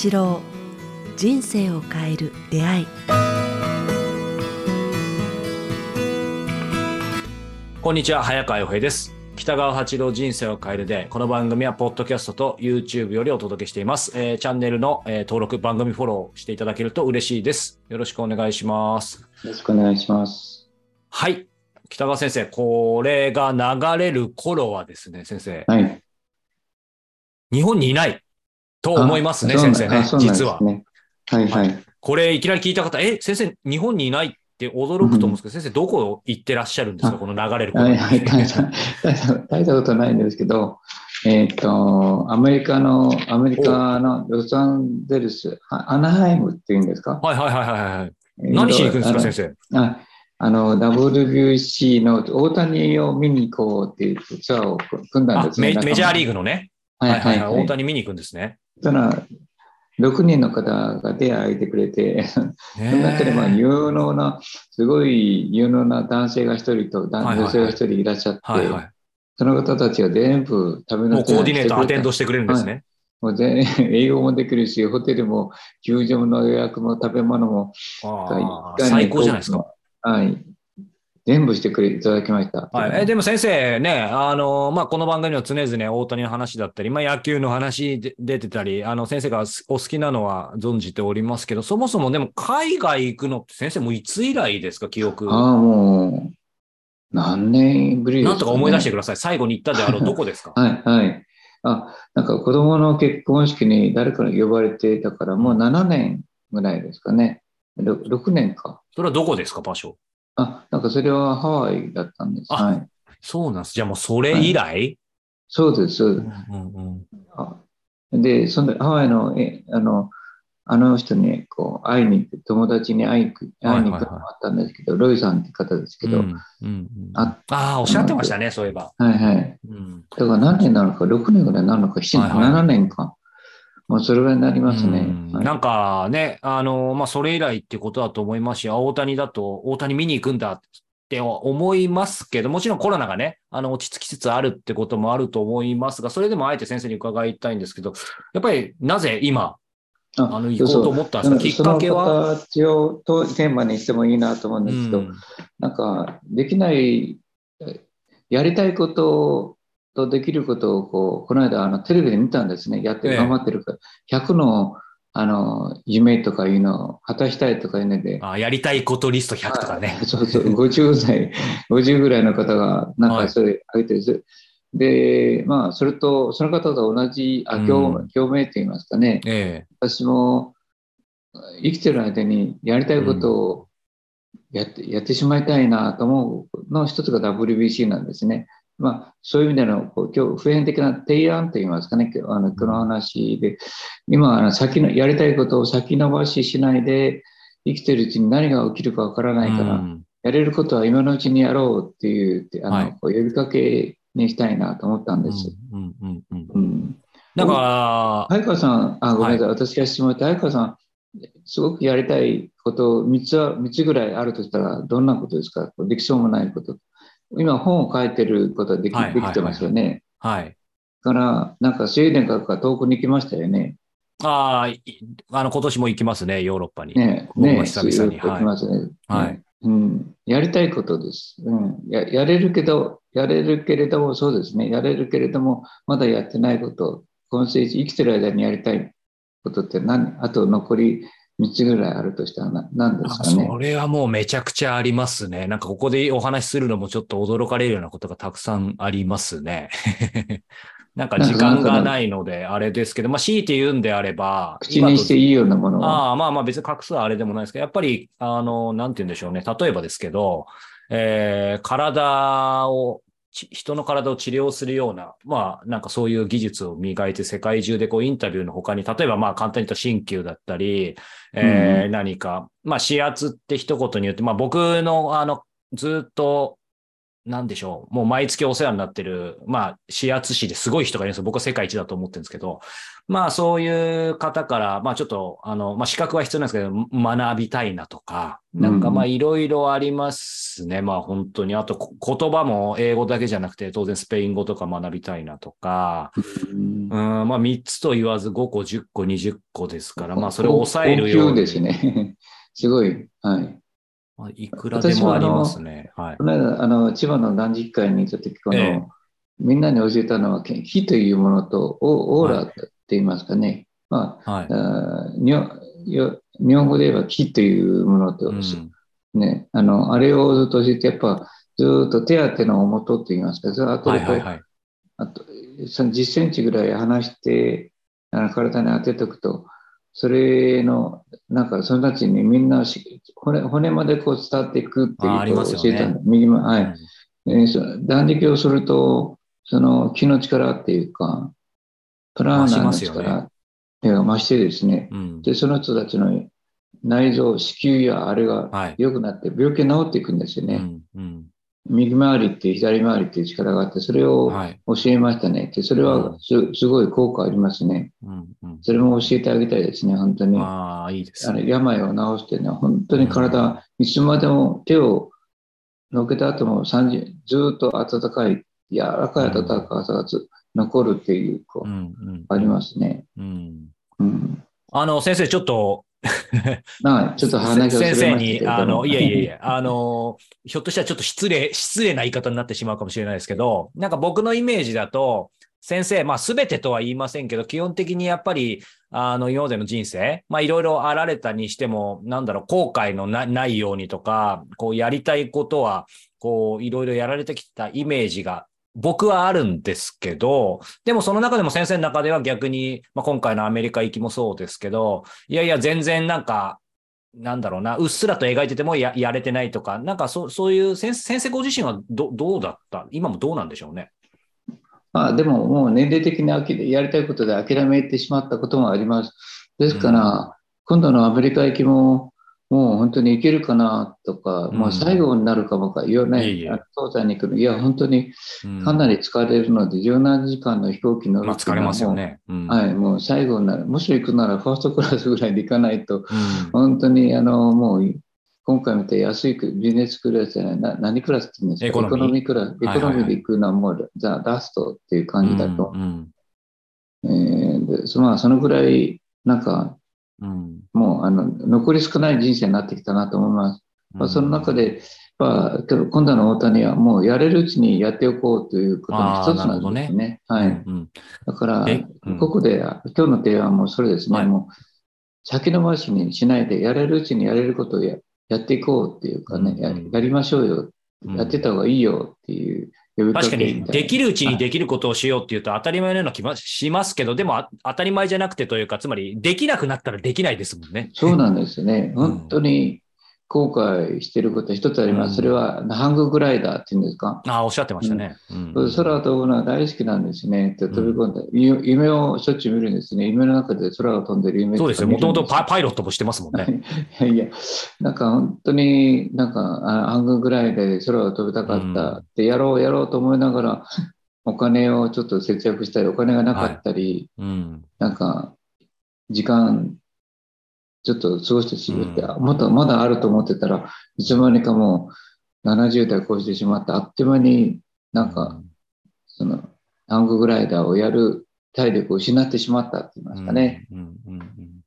八郎人生を変える出会い。こんにちは早川洋平です。北川八郎人生を変えるでこの番組はポッドキャストと YouTube よりお届けしています、えーチャンネルの、えー登録番組フォローしていただけると嬉しいです。よろしくお願いします。よろしくお願いします。はい。北川先生これが流れる頃はですね先生。はい。日本にいないと思いますねあ先生ね実は。はいはい。これいきなり聞いた方え先生日本にいないって驚くと思うんですけど、先生どこ行ってらっしゃるんですか？あこの流れる頃はいはい。大した、ことないんですけど、えっ、と、アメリカの、アメリカのロサンゼルス、あアナハイムっていうんですか？はいはいはいはいはい何しに行くんですか先生？生。ああの、WBC の大谷を見に行こうっていうツアーを組んだんあですね。メメジャーリーグ。グのねはいはいはいはい。大谷見に行くんですね。たら、6人の方が手を挙げてくれて、その中でも有能な、すごい有能な男性が一人と女性が一人いらっしゃって、はいはその方たちが全部食べい。のコーディネート、アテンドししてくれるんですね。もう全英語もできるし、ホテルも、球場の予約も食べ物も、最高じゃないですか。。はい。全部してくれいただきました。はい、えでも先生ね、あのまあ、この番組には常々大谷の話だったり、まあ、野球の話で出てたり、あの先生がお好きなのは存じておりますけど、そもそもでも海外行くのって先生もういつ以来ですか、記憶。ああ、もう、何年ぶりですか、ね、なんとか思い出してください。最後に行ったであろう どこですか？はい、はい。あ、なんか子供の結婚式に誰かに呼ばれてたから、もう7年ぐらいですかね。ろ 6, 年か。それはどこですか、場所。あ、なんかそれはハワイだったんです。あはい。そうなんです。じゃあもうそれ以来、そうです。そううんですうんうんあで、そのハワイの、え、あの、あの人にこう会いに行く、友達に会いに行く会いに行くのもあったんですけど、ロイさんって方ですけど、うんうんうんあああ、おっしゃってましたね、そういえば。はいはい。うんだから何年なのか、6年ぐらいなのか、7年、はいはい7年か。もうそれぐらいになりますね。はい。うんなんかね、あの、まあ、それ以来ってことだと思いますし、あ大谷だと、大谷見に行くんだって思いますけど、もちろんコロナがね、あの、落ち着きつつあるってこともあると思いますが、それでもあえて先生に伺いたいんですけど、やっぱりなぜ今、ああの、行こうと思ったんですか？きっかけは？形をとテーマにしてもいいなと思うんですけど、うん。なんか、できない、やりたいこととできることをこう、この間あのテレビで見たんですね。やってええ頑張ってるから。100のあの夢とかいうのを果たしたいとかいうので、あやりたいことリスト100とかね。そうそう、50歳、50ぐらいの方が、なんはいかそれ上げてるんです。で、まあ、それと、その方と同じ、あ、共うん共鳴と言いますかね。え私も生きてる間にやりたいことをやって,、やってしまいたいなと思うの一つが WBC なんですね。まあ、そういう意味でのこう今日普遍的な提案といいますかね、あのこの話で、今あの先の、やりたいことを先延ばししないで、生きてるうちに何が起きるかわからえないから、うん。やれることは今のうちにやろうっていうあの、はい。こう呼びかけにしたいなと思ったんです。うんうんうんうん。うん。なんか、早川さん、あ、ごめんなさい、私が質問って、早川さん、すごくやりたいこと、3つは、三つぐらいあるとしたら、どんなことですか？できそうもないこと。今、本を書いてることはでき,、はいできてますよね。はい。だから、なんか、スウェーデンからか遠くに行きましたよね。ああ、いあの、今年も行きますね、ヨーロッパに。ねね久々に行きますね。はいねうん。やりたいことです。うん。ややれるけど、やれるけれども、そうですね。やれるけれども、まだやってないこと、今世紀生きてる間にやりたいことって何、あと残り3つぐらいあるとしたらな何ですかね？そ。れはもうめちゃくちゃありますね。なんかここでお話しするのもちょっと驚かれるようなことがたくさんありますね。なんか時間がないのであれですけど、まあ強いて言うんであれば、口にしていいようなものは？ああ、まあまあ別に隠すはあれでもないですけど、やっぱり、あの、なんて言うんでしょうね。例えばですけど、えー体を、ち人の体を治療するような、まあなんかそういう技術を磨いて世界中でこうインタビューの他に、例えばまあ簡単に言った鍼灸だったり、えーうん。何か、まあ指圧って一言によって、まあ僕のあの、ずっとなんでしょう。もう毎月お世話になってる、まあ、指圧師ですごい人がいるんですよ。僕は世界一だと思ってるんですけど、まあ、そういう方から、まあ、ちょっと、あの、まあ、資格は必要なんですけど、学びたいなとか、なんかまあ、いろいろありますね。まあ、本当に。あと、こ言葉も英語だけじゃなくて、当然スペイン語とか学びたいなとか、うんうん、まあ、3つと言わず5個、10個、20個ですから、まあ、それを抑えるように。ですね。すごい。はい。まあ、いくらでもありますね。はい。この間、あの、千葉の断食会に行った時、この、ええみんなに教えたのは、火というものとオオーラって言いますかね。まはいあ、あー日本よ日本語で言えば火というものと、うんね、あの、あれをずっと教えて、やっぱ、ずっと手当ての元と言いますか、それ後でこう、はいはいはい。あとその10センチぐらい離して、あの体に当てておくと、それの、なんかそのたちにみんなし骨骨までこう伝わっていくっていうことを教えたの。右も、はい。うんえーそ断食をすると、その気の力っていうか、プラーナーの力ねっていうのが増してですね、うん。で、その人たちの内臓、子宮やあれがはい。良くなって病気が治っていくんですよね。うんうん右回りっていう左回りっていう力があって、それをはい。教えましたね。で、それはすすごい効果ありますね。うんうんそれも教えてあげたいですね、本当に。あああ、いいですのね。病を治してね、本当に体、いつまでも手をのけた後も30ずーっと温かい、柔らかい温かさがず残るっていう、こう、うんうんありますね。うん。うん。あの、先生、ちょっと、はい、ちょっと話を先生に、あの、いやいやいや。や、あの、ひょっとしたらちょっと失礼、失礼な言い方になってしまうかもしれないですけど、なんか僕のイメージだと、先生、まあ全てとは言いませんけど、基本的にやっぱり、あの、今までの人生、まあいろいろあられたにしても、なんだろう、後悔のなないようにとか、こうやりたいことは、こういろいろやられてきたイメージが僕はあるんですけど、でもその中でも先生の中では逆に、まあ今回のアメリカ行きもそうですけど、いやいや、全然なんか、なんだろうな、うっすらと描いててもややれてないとか、なんかそそういう先先生ご自身はどどうだった？今もどうなんでしょうね？まあでももう年齢的にやりたいことで諦めてしまったこともあります。ですから、今度のアメリカ行きも、もう本当に行けるかなとか、うんもう最後になるかもか言わない東西に行くの。いや、本当にうんかなり疲れるので、17時間の飛行機乗るまあ、疲れますよもね。うんう。はい、もう最後になる。もし行くならファーストクラスぐらいで行かないと、うん本当にあの、もう、今回見て安いクビジネスクラスじゃないな何クラスって言うんですか？エコノミークラス。エはいはいはいコノミーで行くのはもうザ・ラストっていう感じだと。うんえーでそまあ、そのぐらい、なんか、うん。もうあの残り少ない人生になってきたなと思います。まあ、その中で、まあ、今度の大谷はもうやれるうちにやっておこうということの一つなんですね。うんはい。うんだからえ？うん、ここで、今日の提案はもうそれですね。はい。もう先延ばしにしないで、やれるうちにやれることをややっていこうっていうかね、やうん。やりましょうよ、うん。やってた方がいいよっていう確かに、できるうちにできることをしようっていうと当たり前のような気もしますけど、でもあ当たり前じゃなくてというか、つまりできなくなったらできないですもんね。そうなんですね。うん本当に後悔していること一つあります。うんそれはハンググライダーっていうんですか？ああ、おっしゃってましたね。うん空を飛ぶのは大好きなんですね。って飛び込んで、ゆ夢をしょっちゅう見るんですね。夢の中で空を飛んでる夢そうですよ。もともとパイロットもしてますもんね。いやいや、なんか本当になんかあ半分ぐらいで空を飛びたかったって、やろうやろうと思いながら、お金をちょっと節約したり、お金がなかったり、うん。なんか時間ちょっと過ごしてしまって、うもっとまだあると思ってたらいつの間にかもう70代越してしまってあっという間になんか、そのハンググライダーをやる体力を失ってしまったって言いますかね。うん。うんうんうん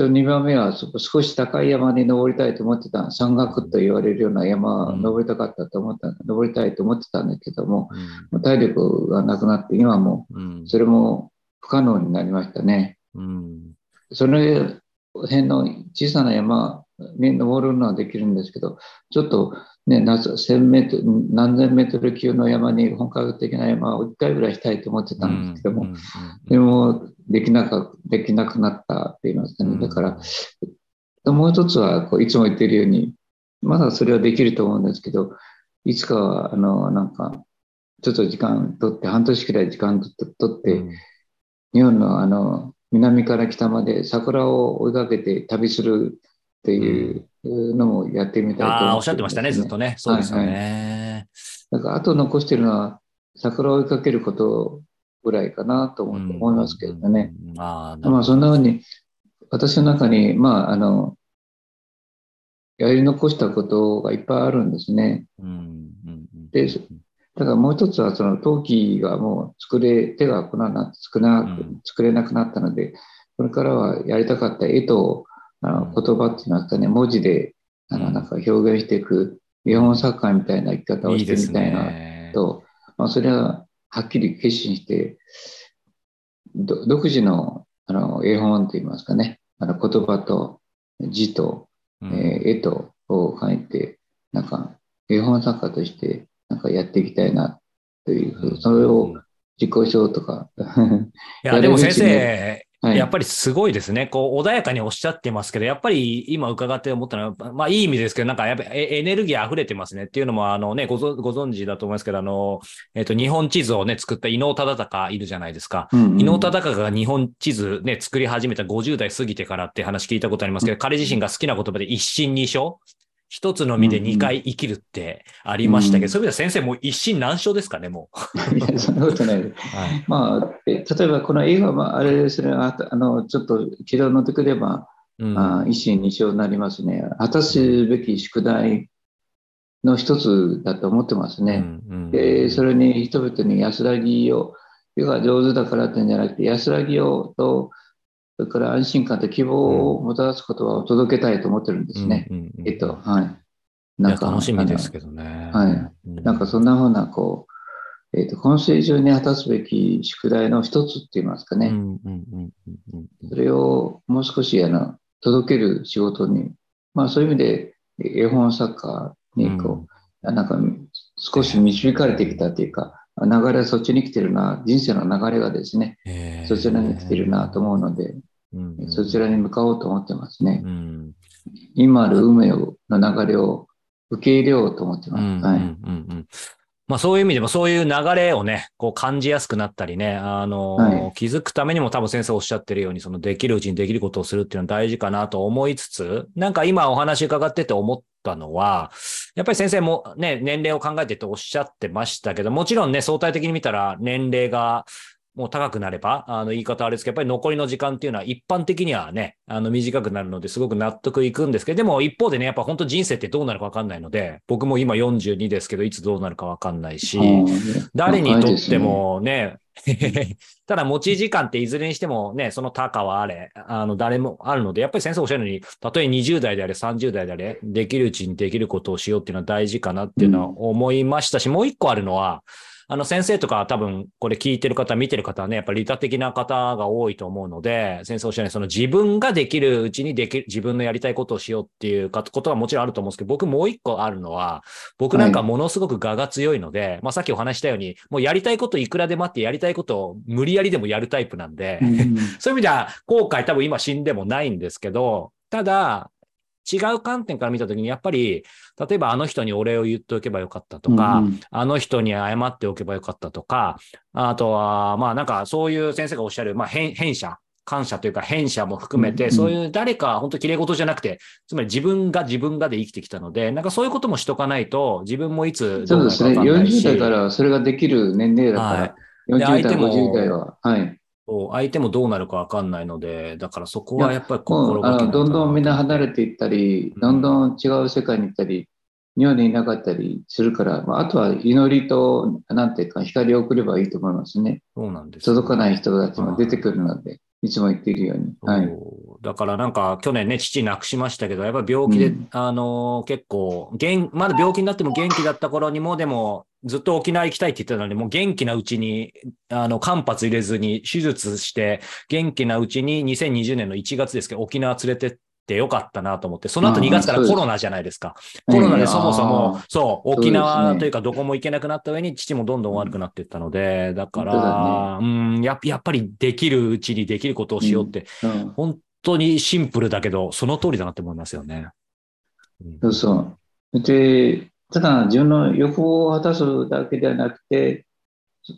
と2番目は少し高い山に登りたいと思ってた山岳と言われるような山をうん登りたかったと思った、登りたいと思ってたんだけどもうん体力がなくなって今もうんそれも不可能になりましたね。うんその辺の小さな山に登るのはできるんですけど、ちょっとね、夏1000メートル、何千メートル級の山に本格的な山を1回ぐらいしたいと思ってたんですけども、でもできなかできなくなったって言いますかね。だから、もう一つはこういつも言ってるように、まだそれはできると思うんですけど、いつかは、あの、なんか、ちょっと時間取って、半年くらい時間取って、日本のあの南から北まで桜を追いかけて旅するっていうのもやってみたいと思ああ、おっしゃってましたね、ずっとね。そうですよはいね。だから、あと残してるのは、桜を追いかけることぐらいかなと思いますけどね。うん。うんああ、まあ、そんなふうに、私の中に、まあ、あの、やり残したことがいっぱいあるんですね。うんうんうんでだからもう一つは、その陶器がもう作れ、手が来なくなって作れなくなくなったので、これからはやりたかった絵とあの言葉っていいますかね、文字であうん。のなんか表現していく、日本作家みたいな生き方をしてみたいなね。と、まあ、それははっきり決心して、ど独自のあの絵本といいますかね、あの言葉と字と、うん。えー絵とを書いて、なんか絵本作家としてなんかやっていきたいなという、それを実行しようとか。いや、でも先生、はい。やっぱりすごいですね。こう、穏やかにおっしゃってますけど、やっぱり今伺って思ったのは、まあいい意味ですけど、なんかやっぱりエエネルギー溢れてますね。っていうのも、あのね、ご存知だと思いますけど、あの、えっ、と、日本地図をね、作った伊能忠敬いるじゃないですか。うんうん。伊能忠敬が日本地図ね、作り始めた50代過ぎてからって話聞いたことありますけど、彼自身が好きな言葉で一心二生一つの身で二回生きるってありましたけど、うんそういう意味では先生もう一心何生ですかね、もう。そんなことない。はい。まあ、え例えばこの映画はあれですね、ああのちょっと軌道に乗ってくれば、うんあ一心二生になりますね。果たすべき宿題の一つだと思ってますね。うんうんで、それに人々に安らぎを、絵が上手だからってんじゃなくて、安らぎをと、それから安心感と希望をもたらす言葉を届けたいと思ってるんですね。うん。うん。うん。えっと、はい。いや楽しみですけどね。はい。うん。なんかそんなふうな、こう、えっと、今世中に果たすべき宿題の一つって言いますかね。うん。うん。うん。うん。うん。それをもう少しあの届ける仕事に、まあそういう意味で絵本作家にこう、なんか少し導かれてきたというか、流れはそっちに来てるな、人生の流れがですね、へー。そちらに来てるなと思うので、うん。うんそちらに向かおうと思ってますね。うん。今ある運命をの流れを受け入れようと思ってます。うんうんうんまあそういう意味でもそういう流れをね、こう感じやすくなったりね、あの、はい。気づくためにも多分先生おっしゃってるように、そのできるうちにできることをするっていうのは大事かなと思いつつ、なんか今お話伺ってて思ったのは、やっぱり先生もね、年齢を考えてとおっしゃってましたけど、もちろんね、相対的に見たら年齢がもう高くなれば、あの言い方あれですけど、やっぱり残りの時間っていうのは一般的にはね、あの短くなるのですごく納得いくんですけど、でも一方でね、やっぱ本当人生ってどうなるかわかんないので、僕も今42ですけど、いつどうなるかわかんないし、誰にとってもね、ただ持ち時間っていずれにしてもね、その高はあれ、あの、誰もあるので、やっぱり先生おっしゃるように、たとえ20代であれ、30代であれ、できるうちにできることをしようっていうのは大事かなっていうのは思いましたし、もう一個あるのは、あの先生とか多分これ聞いてる方、見てる方はね、やっぱり利他的な方が多いと思うので、先生おっしゃるようにその自分ができるうちにできる、自分のやりたいことをしようっていうかことはもちろんあると思うんですけど、僕もう一個あるのは、僕なんかものすごく我が強いので、まあさっきお話ししたように、もうやりたいこといくらでもあって、やりたいことを無理やりでもやるタイプなんで、うん。そういう意味では後悔多分今死んでもないんですけど、ただ、違う観点から見たときに、やっぱり、例えばあの人にお礼を言っておけばよかったとか、うんあの人に謝っておけばよかったとか、あとは、まあなんかそういう先生がおっしゃる、まあ変変者、感謝というか変者も含めて、うんそういう誰か、本当綺麗事じゃなくて、つまり自分が自分がで生きてきたので、なんかそういうこともしとかないと、自分もいつそうですね。40わかんないし、代からそれができる年齢だから、はいで40代、相手も50代は。はい。相手もどうなるかわかんないので、だからそこはやっぱり心がけどんどんみんな離れていったり、うんどんどん違う世界に行ったり、日本にいなかったりするから、まあ、あとは祈りと、なんていうか、光を送ればいいと思いますね。そうなんです。届かない人たちも出てくるので、いつも言っているように。はい。だからなんか去年ね、父亡くしましたけど、やっぱり病気で、うん。あのー結構、元、まだ病気になっても元気だった頃にも、でも、ずっと沖縄行きたいって言ってたので、もう元気なうちに、あの、間髪入れずに手術して、元気なうちに2020年の1月ですけど、沖縄連れてってよかったなと思って、その後あー2月からコロナじゃないですか。コロナでそもそもあ、そう、沖縄というかどこも行けなくなった上に父もどんどん悪くなっていったので、だから、うん、やっやっぱりできるうちにできることをしようって、ーうん。本当にシンプルだけど、その通りだなって思いますよね。そうそう。で、ただ自分の欲望を果たすだけではなくて、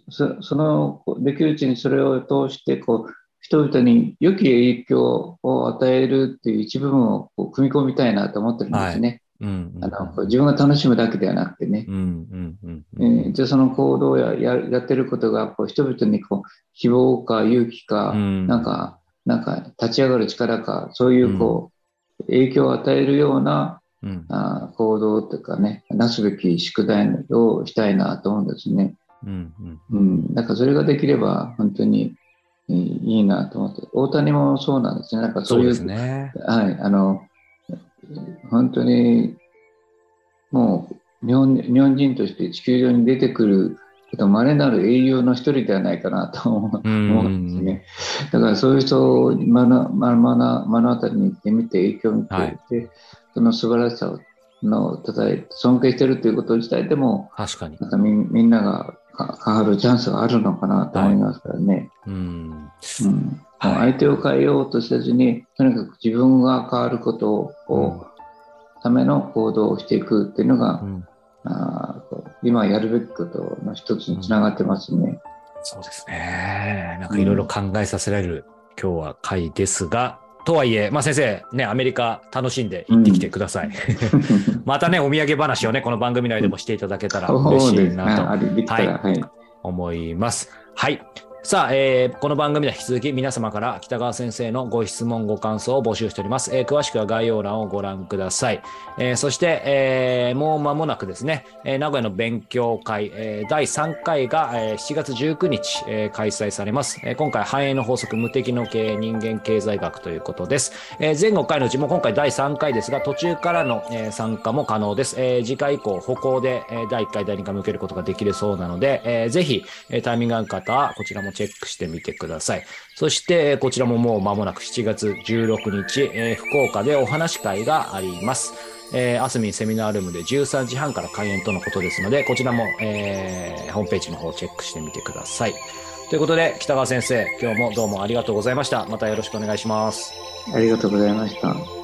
そそのできるうちにそれを通してこう人々に良き影響を与えるっていう一部分をこう組み込みたいなと思ってるんですね。うんうんあのこう自分が楽しむだけではなくてね。じゃあその行動やややってることがこう人々にこう希望か勇気か、うんなんかなんか立ち上がる力かそういうこう、影響を与えるようなうん。あー行動というかねなすべき宿題をしたいなと思うんですね。うん。うん。うん、だからそれができれば本当にえーいいなと思って大谷もそうなんですね。なんかそいうそううね。はい、あの、本当に、もう日本、日本人として地球上に出てくること稀なる英雄の一人ではないかなと思ううんですね。だからそういう人を目の当たりにしてみて影響を見てはいその素晴らしさをのたたえ尊敬してるということ自体でも、確かに。なんかみみんながか変わるチャンスがあるのかなと思いますからね。うん。うんはい相手を変えようとせずに、とにかく自分が変わることを、こうための行動をしていくっていうのが、うん今やるべきことの一つにつながってますね。そうですね。なんかいろいろ考えさせられる今日は回ですが、とはいえ、まあ先生、ね、アメリカ楽しんで行ってきてください。またね、お土産話をね、この番組内でもしていただけたら嬉し。いなとあれできたら、はい。思います。はい。さあ、えーこの番組では引き続き皆様から北川先生のご質問、ご感想を募集しております。えー詳しくは概要欄をご覧ください。えーそして、えーもう間もなくですね、えー名古屋の勉強会、えー第3回が、えー7月19日、えー開催されます。えー今回、繁栄の法則、無敵の経営、人間経済学ということです。えー前後回のうちも今回第3回ですが、途中からの、えー参加も可能です。えー次回以降、歩行で、えー第1回、第2回向けることができるそうなので、えーぜひ、えータイミングがある方は、こちらもチェックしてみてください。そして、こちらももう間もなく7月16日、えー福岡でお話会があります。えー、アスミンセミナールームで13時半から開演とのことですので、こちらも、えーホームページの方をチェックしてみてください。ということで、北川先生、今日もどうもありがとうございました。またよろしくお願いします。ありがとうございました。